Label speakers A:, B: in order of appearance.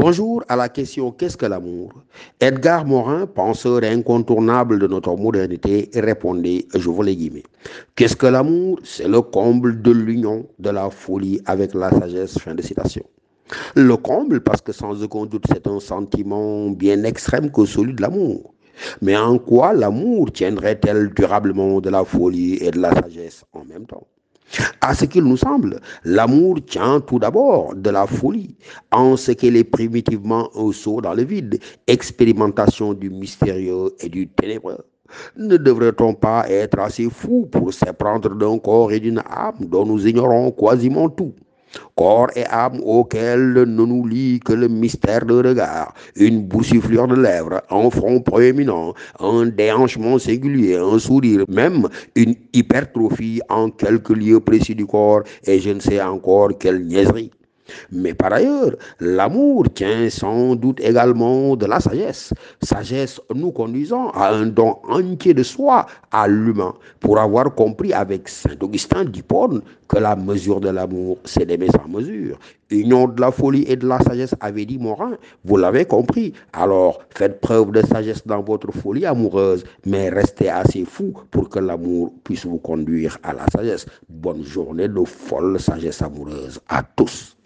A: Bonjour à la question Qu'est-ce que l'amour? Edgar Morin, penseur incontournable de notre modernité, répondait, je vous les guillemets, Qu'est-ce que l'amour? C'est le comble de l'union, de la folie avec la sagesse. Fin de citation. Le comble parce que sans aucun doute c'est un sentiment bien extrême que celui de l'amour. Mais en quoi l'amour tiendrait-elle durablement de la folie et de la sagesse en même temps? À ce qu'il nous semble, l'amour tient tout d'abord de la folie, en ce qu'elle est primitivement un saut dans le vide, expérimentation du mystérieux et du ténébreux. Ne devrait-on pas être assez fou pour s'éprendre d'un corps et d'une âme dont nous ignorons quasiment tout? Corps et âme auxquels ne nous lie que le mystère de regard, une boussiflure de lèvres, un front proéminent, un déhanchement singulier, un sourire, même une hypertrophie en quelques lieux précis du corps, et je ne sais encore quelle niaiserie. Mais par ailleurs, l'amour tient sans doute également de la sagesse. Sagesse nous conduisant à un don entier de soi à l'humain, pour avoir compris avec Saint Augustin d'Hippone que la mesure de l'amour, c'est d'aimer sans mesure. Union de la folie et de la sagesse, avait dit Morin. Vous l'avez compris. Alors, faites preuve de sagesse dans votre folie amoureuse, mais restez assez fou pour que l'amour puisse vous conduire à la sagesse. Bonne journée de folle sagesse amoureuse à tous.